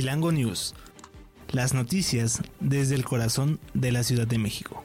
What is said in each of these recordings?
Chilango News. Las noticias desde el corazón de la Ciudad de México.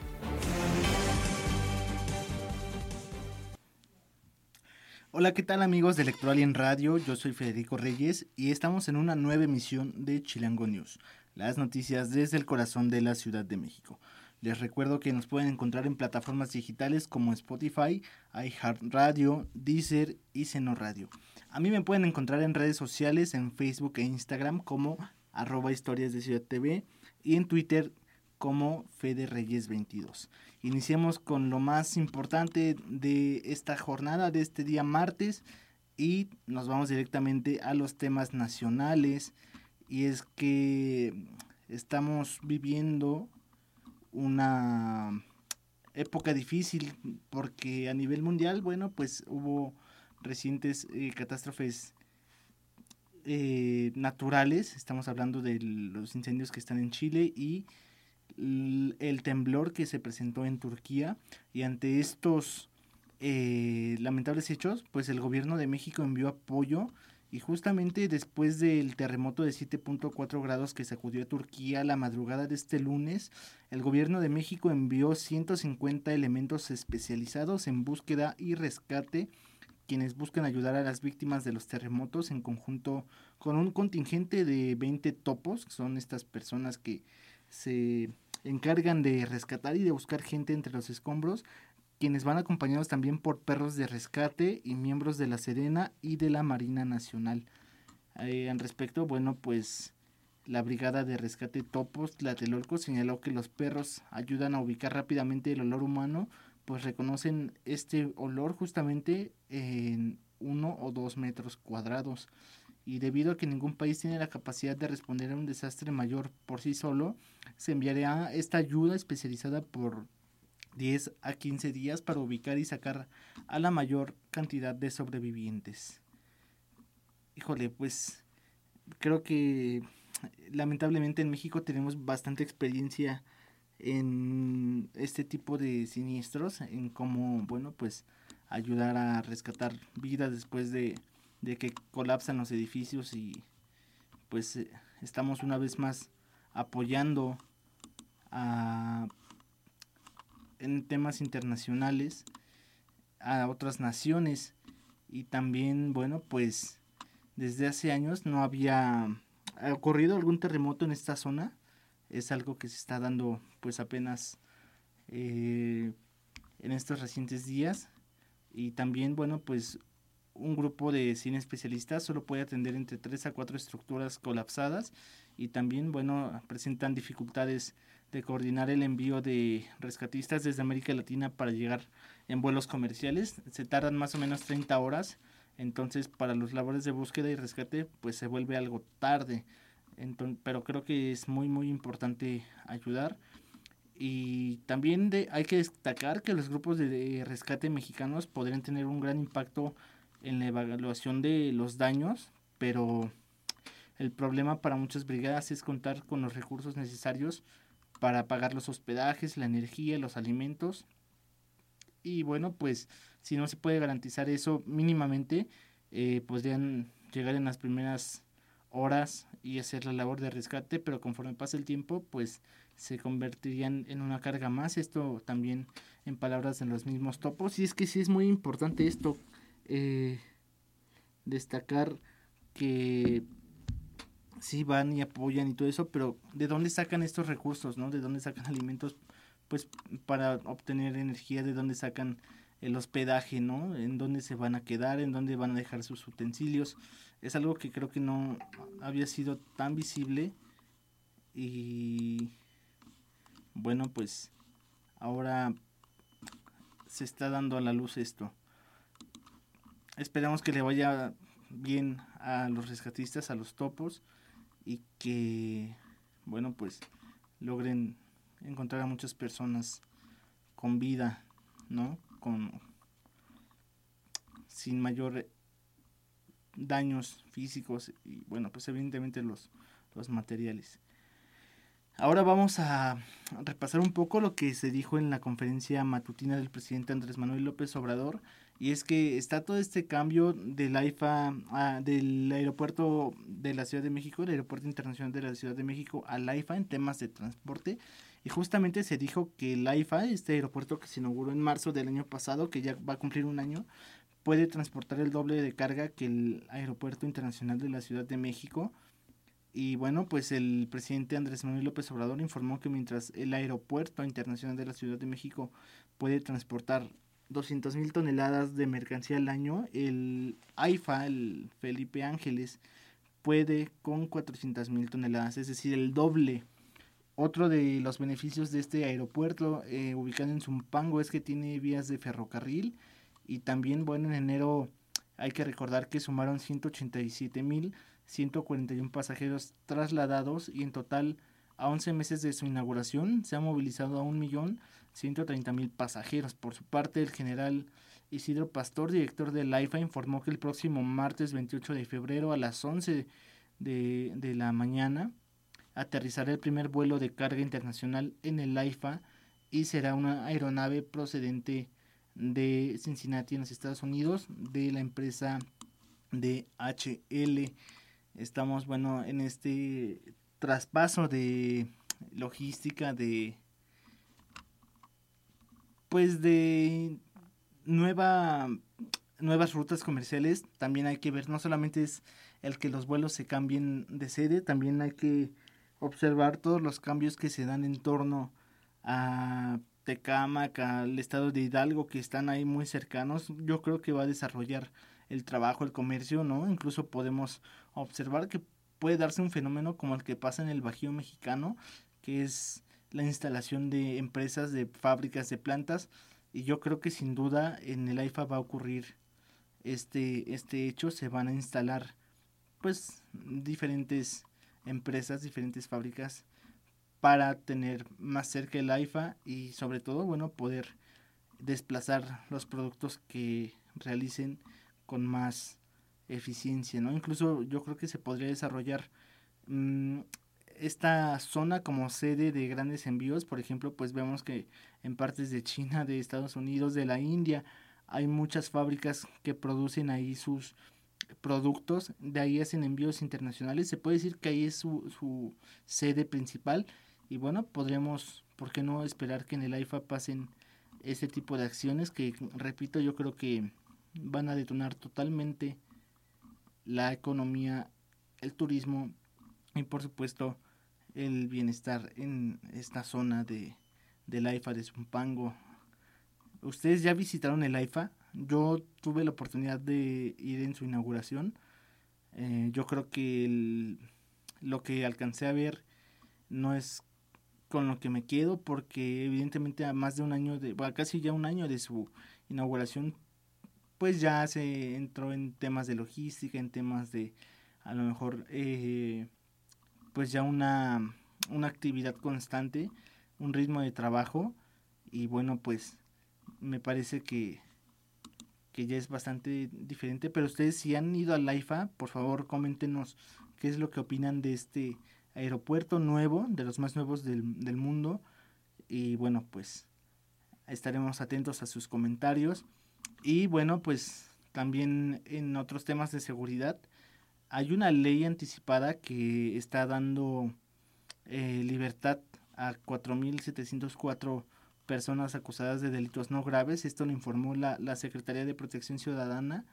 Hola, ¿qué tal amigos de Electoral Radio? Yo soy Federico Reyes y estamos en una nueva emisión de Chilango News, las noticias desde el corazón de la Ciudad de México. Les recuerdo que nos pueden encontrar en plataformas digitales como Spotify, iHeartRadio, Deezer y Seno Radio. A mí me pueden encontrar en redes sociales, en Facebook e Instagram como arroba historias de Ciudad TV y en Twitter como Fede Reyes 22. Iniciamos con lo más importante de esta jornada, de este día martes, y nos vamos directamente a los temas nacionales. Y es que estamos viviendo una época difícil porque a nivel mundial, bueno, pues hubo recientes eh, catástrofes eh, naturales, estamos hablando de los incendios que están en Chile y el temblor que se presentó en Turquía. Y ante estos eh, lamentables hechos, pues el gobierno de México envió apoyo y justamente después del terremoto de 7.4 grados que sacudió a Turquía la madrugada de este lunes, el gobierno de México envió 150 elementos especializados en búsqueda y rescate, quienes buscan ayudar a las víctimas de los terremotos en conjunto con un contingente de 20 topos, que son estas personas que se encargan de rescatar y de buscar gente entre los escombros, quienes van acompañados también por perros de rescate y miembros de la Serena y de la Marina Nacional. Eh, al respecto, bueno, pues la Brigada de Rescate Topos Tlatelolco señaló que los perros ayudan a ubicar rápidamente el olor humano, pues reconocen este olor justamente en uno o dos metros cuadrados. Y debido a que ningún país tiene la capacidad de responder a un desastre mayor por sí solo, se enviará esta ayuda especializada por 10 a 15 días para ubicar y sacar a la mayor cantidad de sobrevivientes. Híjole, pues creo que lamentablemente en México tenemos bastante experiencia en este tipo de siniestros, en cómo, bueno, pues ayudar a rescatar vidas después de, de que colapsan los edificios y pues eh, estamos una vez más apoyando a en temas internacionales a otras naciones. Y también bueno pues desde hace años no había ocurrido algún terremoto en esta zona es algo que se está dando pues apenas eh, en estos recientes días y también bueno pues un grupo de cine especialistas solo puede atender entre 3 a 4 estructuras colapsadas y también bueno presentan dificultades de coordinar el envío de rescatistas desde América Latina para llegar en vuelos comerciales. Se tardan más o menos 30 horas, entonces para los labores de búsqueda y rescate pues se vuelve algo tarde. Pero creo que es muy muy importante ayudar. Y también de, hay que destacar que los grupos de rescate mexicanos podrían tener un gran impacto en la evaluación de los daños, pero el problema para muchas brigadas es contar con los recursos necesarios para pagar los hospedajes, la energía, los alimentos. Y bueno, pues si no se puede garantizar eso mínimamente, eh, podrían llegar en las primeras horas y hacer la labor de rescate, pero conforme pasa el tiempo, pues se convertirían en una carga más. Esto también en palabras de los mismos topos. Y es que sí es muy importante esto, eh, destacar que sí van y apoyan y todo eso, pero ¿de dónde sacan estos recursos, no? ¿De dónde sacan alimentos? Pues para obtener energía, ¿de dónde sacan el hospedaje, no? ¿En dónde se van a quedar? ¿En dónde van a dejar sus utensilios? Es algo que creo que no había sido tan visible y bueno, pues ahora se está dando a la luz esto. Esperamos que le vaya bien a los rescatistas, a los topos y que, bueno, pues logren encontrar a muchas personas con vida, ¿no? Con sin mayor daños físicos y bueno, pues evidentemente los, los materiales. Ahora vamos a repasar un poco lo que se dijo en la conferencia matutina del presidente Andrés Manuel López Obrador. Y es que está todo este cambio del AIFA, del aeropuerto de la Ciudad de México, el aeropuerto internacional de la Ciudad de México, al AIFA en temas de transporte. Y justamente se dijo que el AIFA, este aeropuerto que se inauguró en marzo del año pasado, que ya va a cumplir un año, puede transportar el doble de carga que el aeropuerto internacional de la Ciudad de México y bueno, pues el presidente Andrés Manuel López Obrador informó que mientras el aeropuerto internacional de la Ciudad de México puede transportar 200 mil toneladas de mercancía al año, el AIFA, el Felipe Ángeles, puede con 400 mil toneladas, es decir, el doble. Otro de los beneficios de este aeropuerto eh, ubicado en Zumpango es que tiene vías de ferrocarril y también, bueno, en enero hay que recordar que sumaron 187 mil 141 pasajeros trasladados y en total a 11 meses de su inauguración se ha movilizado a 1.130.000 pasajeros. Por su parte, el general Isidro Pastor, director del AIFA, informó que el próximo martes 28 de febrero a las 11 de, de la mañana aterrizará el primer vuelo de carga internacional en el AIFA y será una aeronave procedente de Cincinnati en los Estados Unidos de la empresa DHL estamos, bueno, en este traspaso de logística, de, pues de nueva, nuevas rutas comerciales. También hay que ver, no solamente es el que los vuelos se cambien de sede, también hay que observar todos los cambios que se dan en torno a Tecámac, al estado de Hidalgo, que están ahí muy cercanos. Yo creo que va a desarrollar el trabajo, el comercio, ¿no? Incluso podemos observar que puede darse un fenómeno como el que pasa en el Bajío mexicano, que es la instalación de empresas, de fábricas, de plantas, y yo creo que sin duda en el AIFA va a ocurrir este, este hecho, se van a instalar pues diferentes empresas, diferentes fábricas para tener más cerca el AIFA y sobre todo, bueno, poder desplazar los productos que realicen con más eficiencia, ¿no? Incluso yo creo que se podría desarrollar mm, esta zona como sede de grandes envíos, por ejemplo, pues vemos que en partes de China, de Estados Unidos, de la India, hay muchas fábricas que producen ahí sus productos, de ahí hacen envíos internacionales, se puede decir que ahí es su, su sede principal y bueno, podríamos, ¿por qué no esperar que en el AIFA pasen este tipo de acciones que, repito, yo creo que van a detonar totalmente la economía, el turismo y por supuesto el bienestar en esta zona de, del AIFA de Zumpango. ¿Ustedes ya visitaron el AIFA? Yo tuve la oportunidad de ir en su inauguración. Eh, yo creo que lo que alcancé a ver no es con lo que me quedo porque evidentemente a más de un año de, casi ya un año de su inauguración pues ya se entró en temas de logística, en temas de a lo mejor eh, pues ya una, una actividad constante, un ritmo de trabajo y bueno pues me parece que, que ya es bastante diferente, pero ustedes si han ido al IFA, por favor coméntenos qué es lo que opinan de este aeropuerto nuevo, de los más nuevos del, del mundo y bueno pues estaremos atentos a sus comentarios y bueno, pues también en otros temas de seguridad hay una ley anticipada que está dando eh, libertad a 4.704 personas acusadas de delitos no graves. Esto lo informó la, la Secretaría de Protección Ciudadana.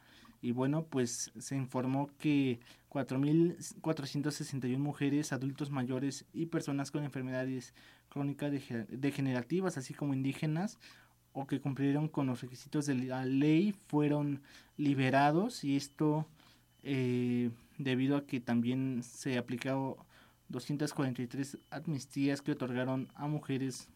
Y bueno, pues se informó que 4.461 mujeres, adultos mayores y personas con enfermedades crónicas degenerativas, así como indígenas, o que cumplieron con los requisitos de la ley fueron liberados y esto eh, debido a que también se aplicaron 243 amnistías que otorgaron a mujeres,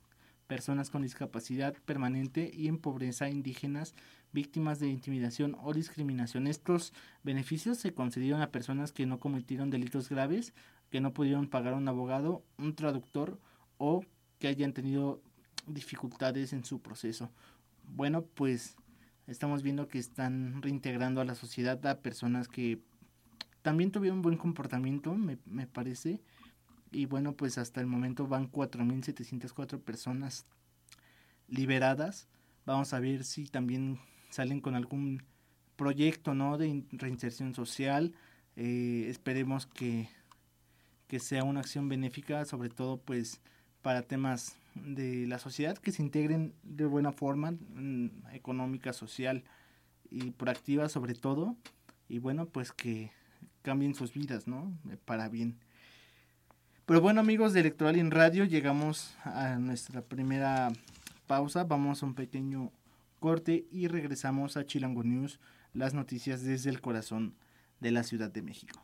personas con discapacidad permanente y en pobreza indígenas víctimas de intimidación o discriminación. Estos beneficios se concedieron a personas que no cometieron delitos graves, que no pudieron pagar un abogado, un traductor o que hayan tenido dificultades en su proceso. Bueno, pues estamos viendo que están reintegrando a la sociedad a personas que también tuvieron buen comportamiento, me, parece, y bueno, pues hasta el momento van 4.704 personas liberadas. Vamos a ver si también salen con algún proyecto, ¿no? De reinserción social. Eh, esperemos que, que sea una acción benéfica, sobre todo pues para temas de la sociedad que se integren de buena forma, mm, económica, social y proactiva sobre todo. Y bueno, pues que cambien sus vidas, ¿no? Para bien. Pero bueno amigos de Electoral en Radio, llegamos a nuestra primera pausa, vamos a un pequeño corte y regresamos a Chilango News, las noticias desde el corazón de la Ciudad de México.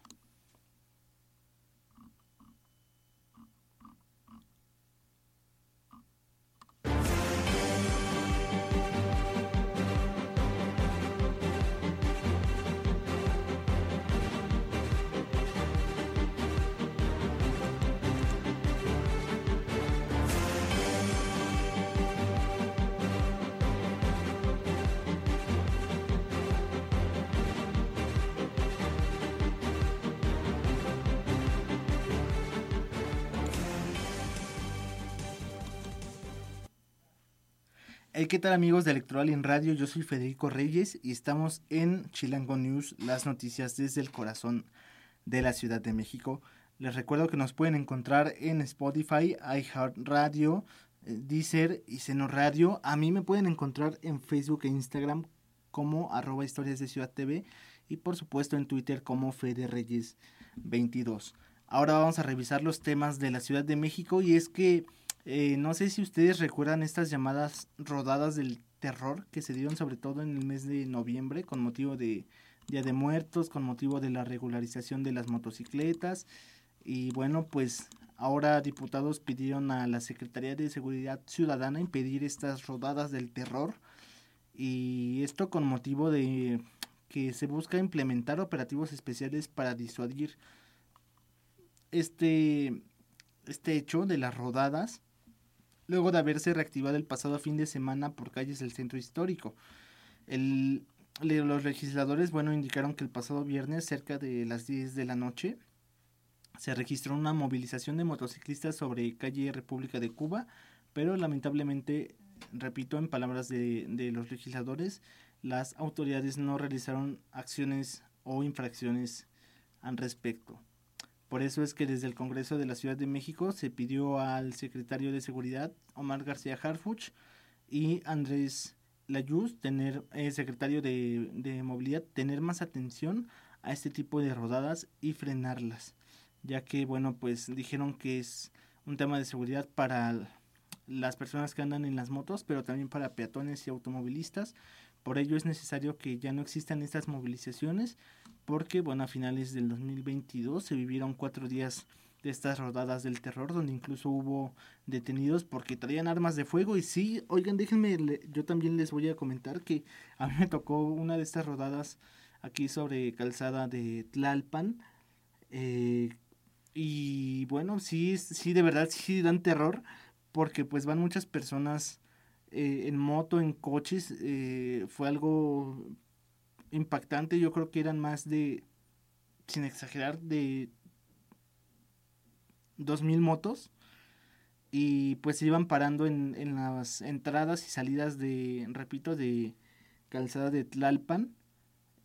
¿Qué tal amigos de Electoral en Radio? Yo soy Federico Reyes y estamos en Chilango News, las noticias desde el corazón de la Ciudad de México. Les recuerdo que nos pueden encontrar en Spotify, iHeartRadio, eh, Deezer y Seno Radio. A mí me pueden encontrar en Facebook e Instagram como arroba historias de Ciudad TV y por supuesto en Twitter como Fede Reyes 22. Ahora vamos a revisar los temas de la Ciudad de México y es que eh, no sé si ustedes recuerdan estas llamadas rodadas del terror que se dieron sobre todo en el mes de noviembre con motivo de Día de Muertos, con motivo de la regularización de las motocicletas. Y bueno, pues ahora diputados pidieron a la Secretaría de Seguridad Ciudadana impedir estas rodadas del terror. Y esto con motivo de que se busca implementar operativos especiales para disuadir este, este hecho de las rodadas luego de haberse reactivado el pasado fin de semana por calles del centro histórico. los legisladores, bueno, indicaron que el pasado viernes, cerca de las 10 de la noche, se registró una movilización de motociclistas sobre calle República de Cuba, pero lamentablemente, repito, en palabras de, de los legisladores, las autoridades no realizaron acciones o infracciones al respecto. Por eso es que desde el Congreso de la Ciudad de México se pidió al secretario de Seguridad, Omar García Harfuch, y Andrés Layuz, tener, eh, secretario de, de Movilidad, tener más atención a este tipo de rodadas y frenarlas, ya que, bueno, pues dijeron que es un tema de seguridad para las personas que andan en las motos, pero también para peatones y automovilistas. Por ello es necesario que ya no existan estas movilizaciones porque, bueno, a finales del 2022 se vivieron cuatro días de estas rodadas del terror, donde incluso hubo detenidos porque traían armas de fuego. Y sí, oigan, déjenme, yo también les voy a comentar que a mí me tocó una de estas rodadas aquí sobre calzada de Tlalpan. Eh, y bueno, sí, sí, de verdad, sí dan terror, porque pues van muchas personas eh, en moto, en coches. Eh, fue algo impactante. Yo creo que eran más de, sin exagerar, de 2.000 motos. Y pues se iban parando en, en las entradas y salidas de, repito, de calzada de Tlalpan.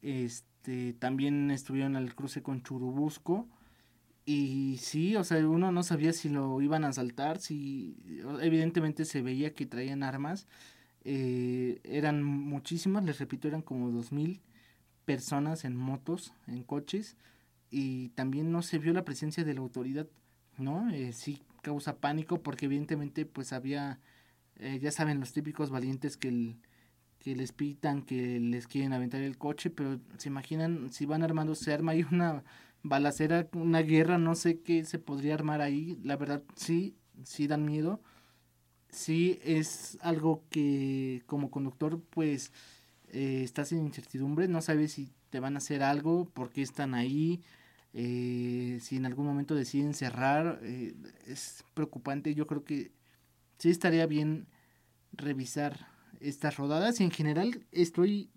Este, también estuvieron al cruce con Churubusco. Y sí, o sea, uno no sabía si lo iban a asaltar, si evidentemente se veía que traían armas. Eh, eran muchísimas, les repito, eran como dos mil personas en motos, en coches, y también no se vio la presencia de la autoridad, ¿no? Eh, sí causa pánico porque evidentemente pues había, eh, ya saben, los típicos valientes que, que les pitan, que les quieren aventar el coche, pero se imaginan si van armando, se arma ahí una balacera, una guerra, no sé qué se podría armar ahí, la verdad sí, sí dan miedo, sí es algo que como conductor pues eh, estás en incertidumbre, no sabes si te van a hacer algo, por qué están ahí, eh, si en algún momento deciden cerrar, eh, es preocupante, yo creo que sí estaría bien revisar estas rodadas. Y en general estoy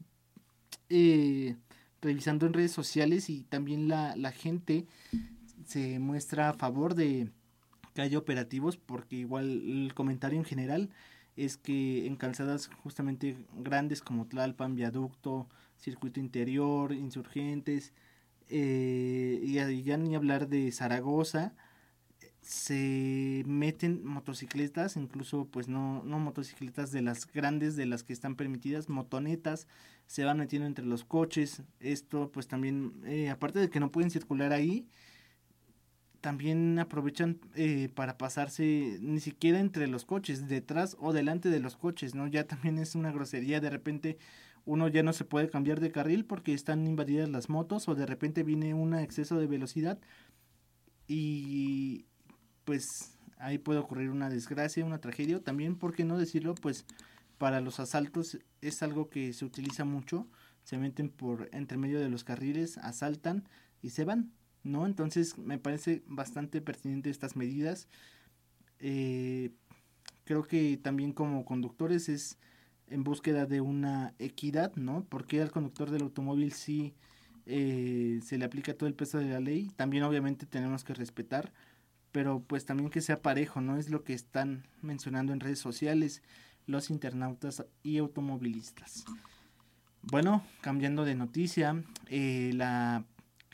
revisando en redes sociales y también la, la gente se muestra a favor de, que haya operativos, porque igual el comentario en general es que en calzadas justamente grandes como Tlalpan, Viaducto, Circuito Interior, Insurgentes, eh, y ya ni hablar de Zaragoza, se meten motocicletas, incluso pues no, no motocicletas de las grandes, de las que están permitidas, motonetas, se van metiendo entre los coches, esto pues también, eh, aparte de que no pueden circular ahí, también aprovechan eh, para pasarse ni siquiera entre los coches, detrás o delante de los coches, ¿no? Ya también es una grosería, de repente uno ya no se puede cambiar de carril porque están invadidas las motos o de repente viene un exceso de velocidad y pues ahí puede ocurrir una desgracia, una tragedia, también, ¿por qué no decirlo? Pues para los asaltos es algo que se utiliza mucho, se meten por entre medio de los carriles, asaltan y se van, ¿no? Entonces me parece bastante pertinente estas medidas. Eh, creo que también como conductores es en búsqueda de una equidad, ¿no? Porque al conductor del automóvil sí eh, se le aplica todo el peso de la ley. También obviamente tenemos que respetar, pero pues también que sea parejo, ¿no? Es lo que están mencionando en redes sociales los internautas y automovilistas. Bueno, cambiando de noticia, eh, la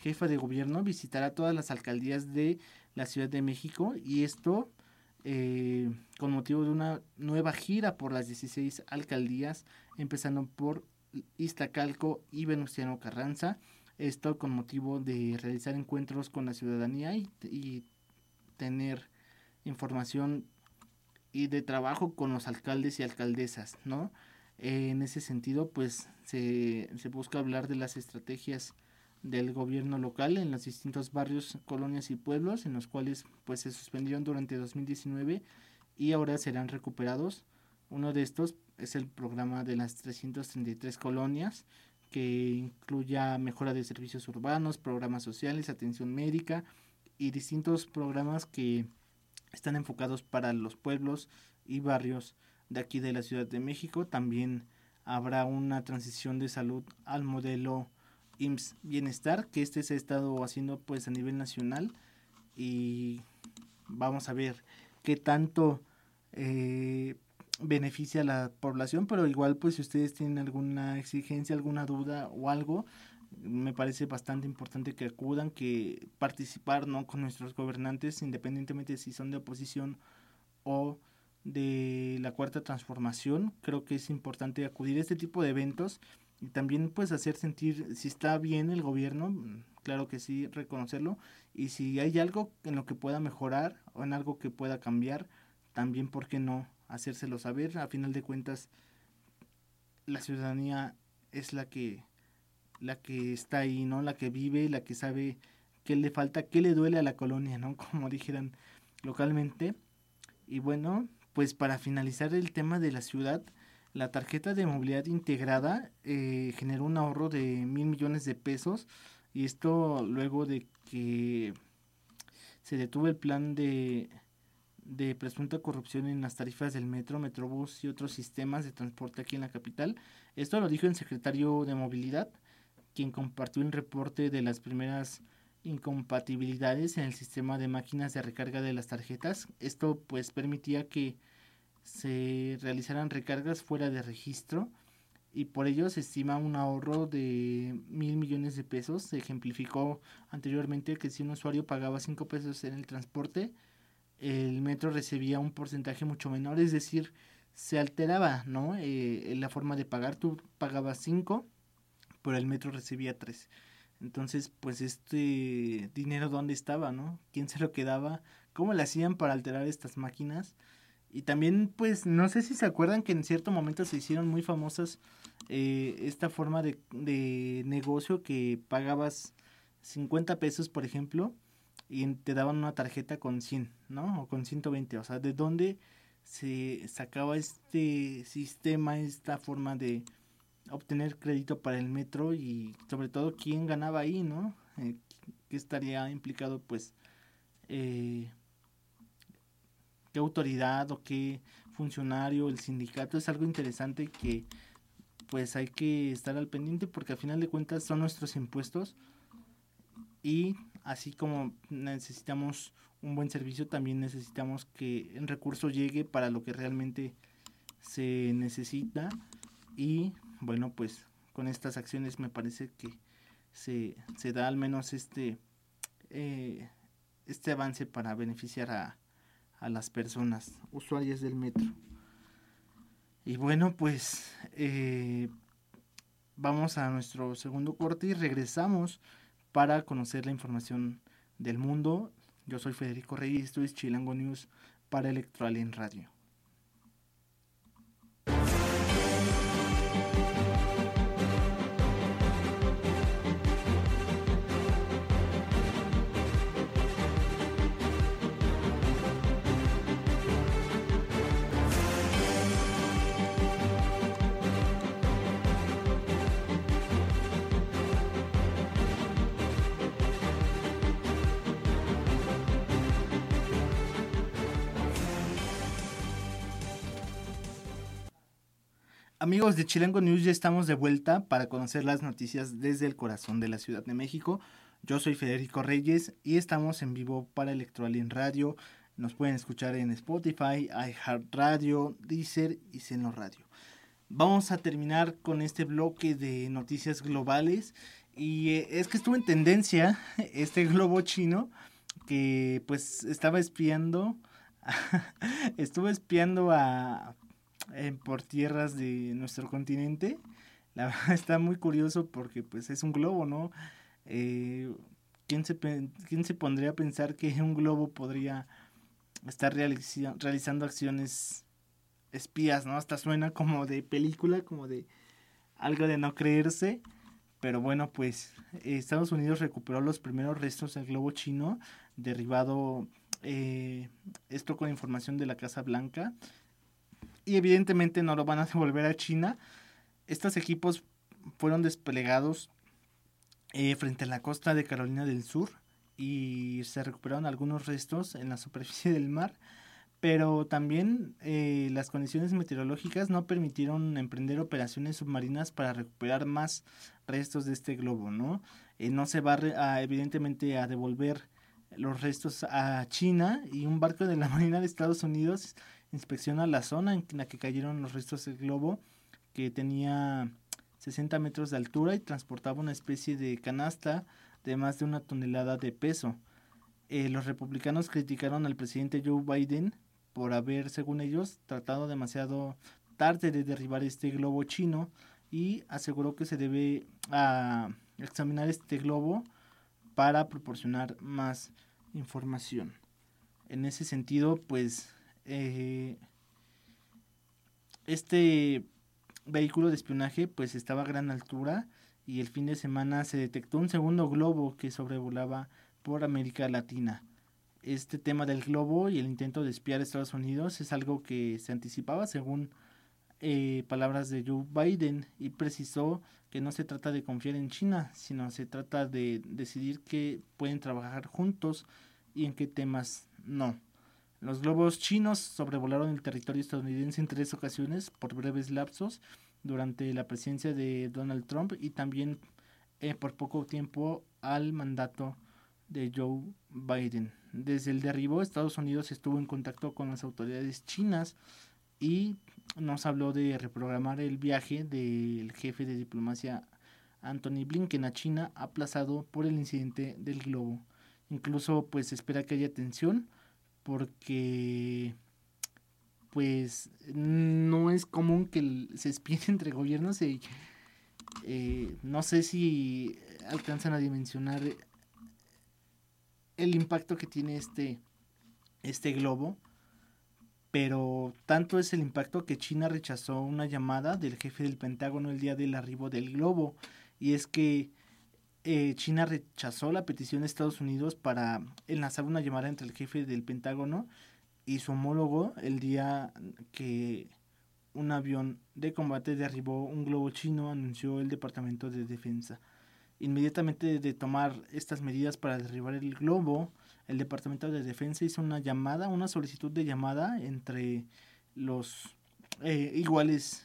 jefa de gobierno visitará todas las alcaldías de la Ciudad de México y esto eh, con motivo de una nueva gira por las 16 alcaldías, empezando por Iztacalco y Venustiano Carranza. Esto con motivo de realizar encuentros con la ciudadanía y, tener información y de trabajo con los alcaldes y alcaldesas, ¿no? en ese sentido, pues se, se busca hablar de las estrategias del gobierno local en los distintos barrios, colonias y pueblos en los cuales pues se suspendieron durante 2019 y ahora serán recuperados. Uno de estos es el programa de las 333 colonias que incluya mejora de servicios urbanos, programas sociales, atención médica y distintos programas que están enfocados para los pueblos y barrios de aquí de la Ciudad de México. También habrá una transición de salud al modelo IMSS Bienestar, que este se ha estado haciendo pues a nivel nacional y vamos a ver qué tanto eh, beneficia a la población, pero igual pues si ustedes tienen alguna exigencia, alguna duda o algo, me parece bastante importante que acudan, que participar ¿no? con nuestros gobernantes, independientemente si son de oposición o de la cuarta transformación, creo que es importante acudir a este tipo de eventos y también pues hacer sentir si está bien el gobierno, mm, claro que sí, reconocerlo, y si hay algo en lo que pueda mejorar o en algo que pueda cambiar, también, ¿por qué no? Hacérselo saber, a final de cuentas, la ciudadanía es la que, la que está ahí, ¿no? La que vive, la que sabe qué le falta, qué le duele a la colonia, ¿no? Como dijeran localmente. Y bueno, pues para finalizar el tema de la ciudad, la tarjeta de movilidad integrada eh, generó un ahorro de mil millones de pesos y esto luego de que se detuvo el plan de, de presunta corrupción en las tarifas del metro, metrobús y otros sistemas de transporte aquí en la capital. Esto lo dijo el secretario de movilidad, quien compartió un reporte de las primeras incompatibilidades en el sistema de máquinas de recarga de las tarjetas. Esto pues permitía que se realizarán recargas fuera de registro y por ello se estima un ahorro de mil millones de pesos. Se ejemplificó anteriormente que si un usuario pagaba cinco pesos en el transporte, el metro recibía un porcentaje mucho menor, es decir, se alteraba ¿no? Eh, la forma de pagar. Tú pagabas cinco, pero el metro recibía tres. Entonces, pues este dinero, ¿dónde estaba? ¿no? ¿Quién se lo quedaba? ¿Cómo le hacían para alterar estas máquinas? Y también, pues, no sé si se acuerdan que en cierto momento se hicieron muy famosas eh, esta forma de, de negocio que pagabas 50 pesos, por ejemplo, y te daban una tarjeta con 100, ¿no? O con 120. O sea, ¿de dónde se sacaba este sistema, esta forma de obtener crédito para el metro y sobre todo quién ganaba ahí, ¿no? Eh, ¿Qué estaría implicado, pues, eh, qué autoridad o qué funcionario, el sindicato, es algo interesante que pues hay que estar al pendiente porque al final de cuentas son nuestros impuestos y así como necesitamos un buen servicio, también necesitamos que el recurso llegue para lo que realmente se necesita y bueno pues con estas acciones me parece que se, se da al menos este eh, este avance para beneficiar a, a las personas usuarias del metro y bueno pues eh, vamos a nuestro segundo corte y regresamos para conocer la información del mundo. Yo soy Federico Reyes, esto es Chilango News para Electroalien Radio. Amigos de Chilengo News, ya estamos de vuelta para conocer las noticias desde el corazón de la Ciudad de México. Yo soy Federico Reyes y estamos en vivo para Electroalien Radio. Nos pueden escuchar en Spotify, iHeartRadio, Deezer y Seno Radio. Vamos a terminar con este bloque de noticias globales y eh, es que estuvo en tendencia este globo chino que pues estaba espiando, estuvo espiando a por tierras de nuestro continente. La verdad está muy curioso porque pues es un globo, ¿no? Eh, ¿quién, se, ¿Quién se pondría a pensar que un globo podría estar realizando acciones espías, ¿no? Hasta suena como de película, como de algo de no creerse. Pero bueno, pues Estados Unidos recuperó los primeros restos del globo chino, derribado eh, esto con información de la Casa Blanca y evidentemente no lo van a devolver a China. Estos equipos fueron desplegados eh, frente a la costa de Carolina del Sur y se recuperaron algunos restos en la superficie del mar, pero también eh, las condiciones meteorológicas no permitieron emprender operaciones submarinas para recuperar más restos de este globo, ¿no? Eh, no se va evidentemente a devolver los restos a China y un barco de la Marina de Estados Unidos inspecciona la zona en la que cayeron los restos del globo, que tenía 60 metros de altura y transportaba una especie de canasta de más de una tonelada de peso. Eh, los republicanos criticaron al presidente Joe Biden por haber, según ellos, tratado demasiado tarde de derribar este globo chino y aseguró que se debe a examinar este globo para proporcionar más información. En ese sentido, pues eh, este vehículo de espionaje pues estaba a gran altura y el fin de semana se detectó un segundo globo que sobrevolaba por América Latina. Este tema del globo y el intento de espiar a Estados Unidos es algo que se anticipaba según eh, palabras de Joe Biden y precisó que no se trata de confiar en China, sino se trata de decidir que pueden trabajar juntos y en qué temas no. Los globos chinos sobrevolaron el territorio estadounidense en tres ocasiones por breves lapsos durante la presidencia de Donald Trump y también eh, por poco tiempo al mandato de Joe Biden. Desde el derribo, Estados Unidos estuvo en contacto con las autoridades chinas y nos habló de reprogramar el viaje del jefe de diplomacia Anthony Blinken a China aplazado por el incidente del globo. Incluso pues espera que haya tensión porque pues no es común que se espíe entre gobiernos y eh, no sé si alcanzan a dimensionar el impacto que tiene este, este globo, pero tanto es el impacto que China rechazó una llamada del jefe del Pentágono el día del arribo del globo, y es que eh, China rechazó la petición de Estados Unidos para enlazar una llamada entre el jefe del Pentágono y su homólogo el día que un avión de combate derribó un globo chino, anunció el Departamento de Defensa. Inmediatamente de tomar estas medidas para derribar el globo, el Departamento de Defensa hizo una llamada, una solicitud de llamada entre los eh, iguales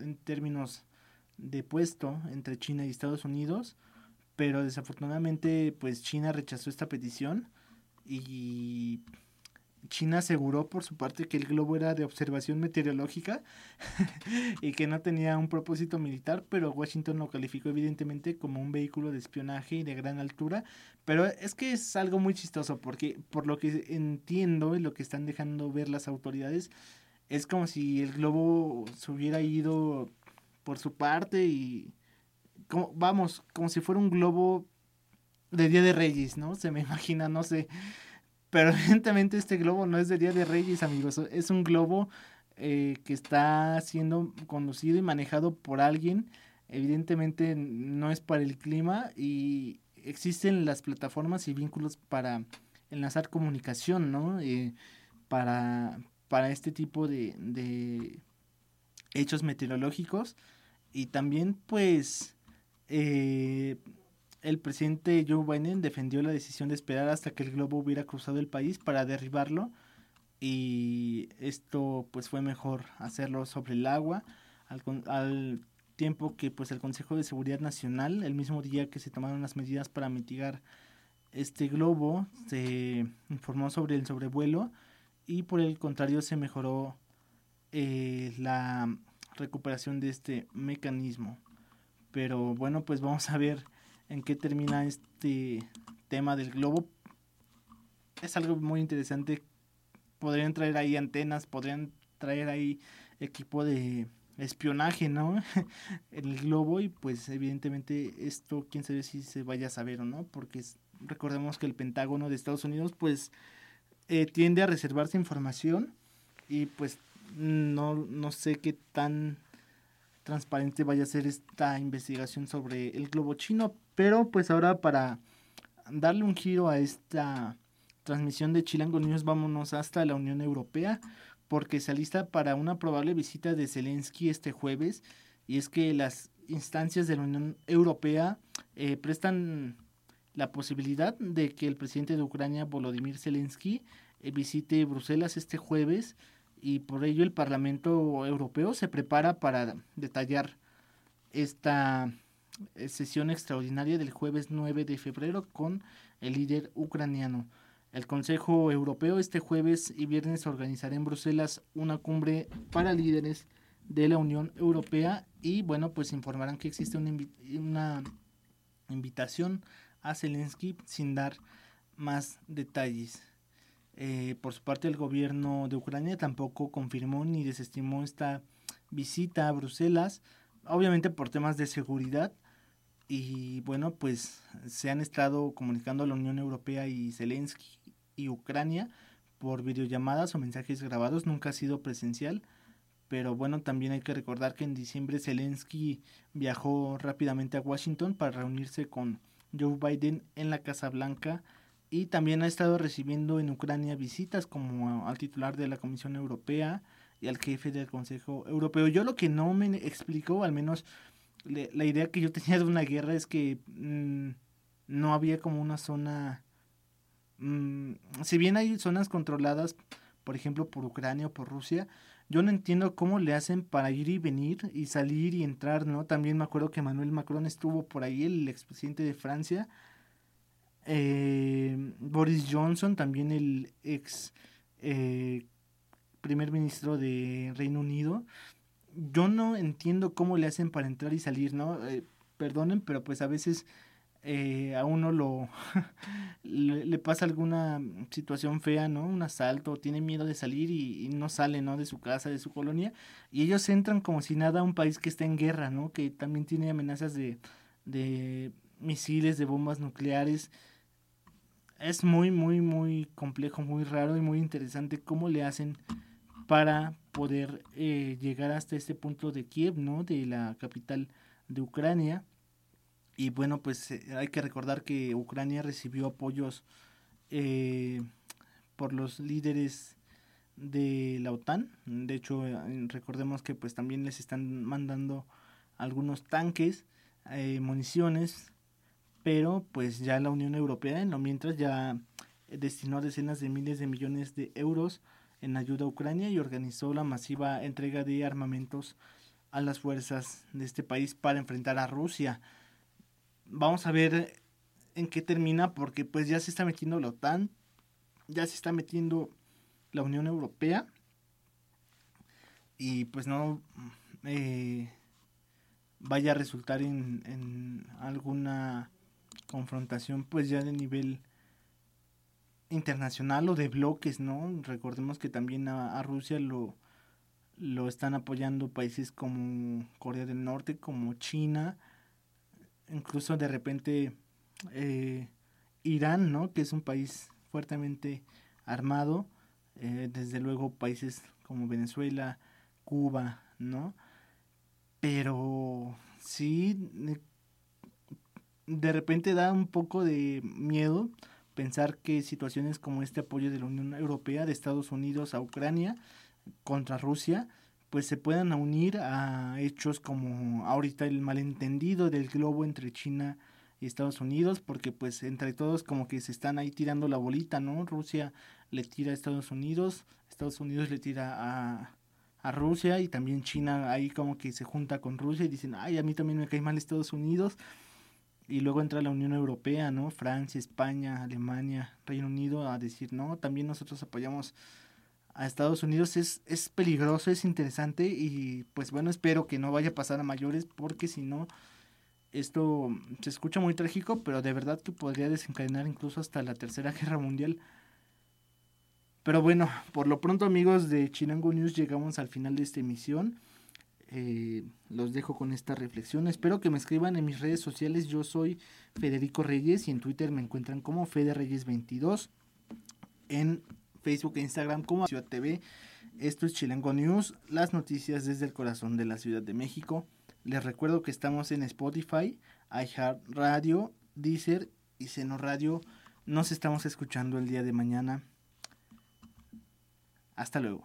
en términos de puesto entre China y Estados Unidos pero desafortunadamente pues China rechazó esta petición y China aseguró por su parte que el globo era de observación meteorológica y que no tenía un propósito militar, pero Washington lo calificó evidentemente como un vehículo de espionaje y de gran altura. Pero es que es algo muy chistoso porque por lo que entiendo y lo que están dejando ver las autoridades, es como si el globo se hubiera ido por su parte y vamos, como si fuera un globo de Día de Reyes, ¿no? Se me imagina, no sé. Pero evidentemente este globo no es de Día de Reyes, amigos. Es un globo eh, que está siendo conducido y manejado por alguien. Evidentemente no es para el clima y existen las plataformas y vínculos para enlazar comunicación, ¿no? Eh, para, para este tipo de, de hechos meteorológicos. Y también pues eh, el presidente Joe Biden defendió la decisión de esperar hasta que el globo hubiera cruzado el país para derribarlo y esto pues fue mejor hacerlo sobre el agua al, al tiempo que pues el Consejo de Seguridad Nacional el mismo día que se tomaron las medidas para mitigar este globo se informó sobre el sobrevuelo y por el contrario se mejoró eh, la recuperación de este mecanismo pero bueno pues vamos a ver en qué termina este tema del globo. Es algo muy interesante. Podrían traer ahí antenas, podrían traer ahí equipo de espionaje, ¿no? el globo y pues evidentemente esto quién sabe si se vaya a saber o no, porque recordemos que el Pentágono de Estados Unidos pues eh, tiende a reservarse información y pues no, no sé qué tan transparente vaya a ser esta investigación sobre el globo chino, pero pues ahora para darle un giro a esta transmisión de Chilango News, vámonos hasta la Unión Europea, porque se alista para una probable visita de Zelensky este jueves, y es que las instancias de la Unión Europea eh, prestan la posibilidad de que el presidente de Ucrania, Volodymyr Zelensky, eh, visite Bruselas este jueves, y por ello el Parlamento Europeo se prepara para detallar esta eh, sesión extraordinaria del jueves 9 de febrero con el líder ucraniano. El Consejo Europeo este jueves y viernes organizará en Bruselas una cumbre para líderes de la Unión Europea y bueno, pues informarán que existe una, una invitación a Zelensky sin dar más detalles. Eh, por su parte, el gobierno de Ucrania tampoco confirmó ni desestimó esta visita a Bruselas, obviamente por temas de seguridad, y bueno, pues se han estado comunicando a la Unión Europea y Zelensky y Ucrania por videollamadas o mensajes grabados, nunca ha sido presencial. Pero bueno, también hay que recordar que en diciembre Zelensky viajó rápidamente a Washington para reunirse con Joe Biden en la Casa Blanca y también ha estado recibiendo en Ucrania visitas como al titular de la Comisión Europea y al jefe del Consejo Europeo. Yo lo que no me explicó, al menos la idea que yo tenía de una guerra es que mm, no había como una zona, mm, si bien hay zonas controladas, por ejemplo, por Ucrania o por Rusia, yo no entiendo cómo le hacen para ir y venir y salir y entrar, ¿no? También me acuerdo que Manuel Macron estuvo por ahí, el expresidente de Francia. Eh, Boris Johnson, también el ex eh, primer ministro de Reino Unido, yo no entiendo cómo le hacen para entrar y salir, ¿no? Eh, perdonen, pero pues a veces eh, a uno lo le, pasa alguna situación fea, ¿no? Un asalto, tiene miedo de salir y, no sale, ¿no? De su casa, de su colonia. Y ellos entran como si nada a un país que está en guerra, ¿no? Que también tiene amenazas de, de misiles, de bombas nucleares. Es muy, muy, muy complejo, muy raro y muy interesante cómo le hacen para poder eh, llegar hasta este punto de Kiev, ¿no? De la capital de Ucrania. Y bueno, pues eh, hay que recordar que Ucrania recibió apoyos eh, por los líderes de la OTAN. De hecho, recordemos que pues también les están mandando algunos tanques, municiones, pero pues ya la Unión Europea en lo mientras ya destinó decenas de miles de millones de euros en ayuda a Ucrania y organizó la masiva entrega de armamentos a las fuerzas de este país para enfrentar a Rusia. vamos a ver en qué termina porque pues ya se está metiendo la OTAN, ya se está metiendo la Unión Europea y pues no eh, vaya a resultar en, en, alguna confrontación pues ya de nivel internacional o de bloques, ¿no? Recordemos que también a, Rusia lo, lo están apoyando países como Corea del Norte, como China, incluso de repente eh, Irán, ¿no? Que es un país fuertemente armado, eh, desde luego países como Venezuela, Cuba, ¿no? Pero sí, de repente da un poco de miedo pensar que situaciones como este apoyo de la Unión Europea, de Estados Unidos a Ucrania contra Rusia, pues se puedan unir a hechos como ahorita el malentendido del globo entre China y Estados Unidos, porque pues entre todos como que se están ahí tirando la bolita, ¿no? Rusia le tira a Estados Unidos, Estados Unidos le tira a, a Rusia y también China ahí como que se junta con Rusia y dicen, ay, a mí también me cae mal Estados Unidos. Y luego entra la Unión Europea, ¿no? Francia, España, Alemania, Reino Unido a decir, no, también nosotros apoyamos a Estados Unidos. Es, es peligroso, es interesante y pues bueno, espero que no vaya a pasar a mayores porque si no, esto se escucha muy trágico, pero de verdad que podría desencadenar incluso hasta la Tercera Guerra Mundial. Pero bueno, por lo pronto amigos de Chilango News llegamos al final de esta emisión. Eh, los dejo con esta reflexión. Espero que me escriban en mis redes sociales. Yo soy Federico Reyes y en Twitter me encuentran como Fede Reyes 22. En Facebook e Instagram como Ciudad TV. Esto es Chilango News, las noticias desde el corazón de la Ciudad de México. Les recuerdo que estamos en Spotify, iHeartRadio, Deezer y Seno Radio. Nos estamos escuchando el día de mañana. Hasta luego.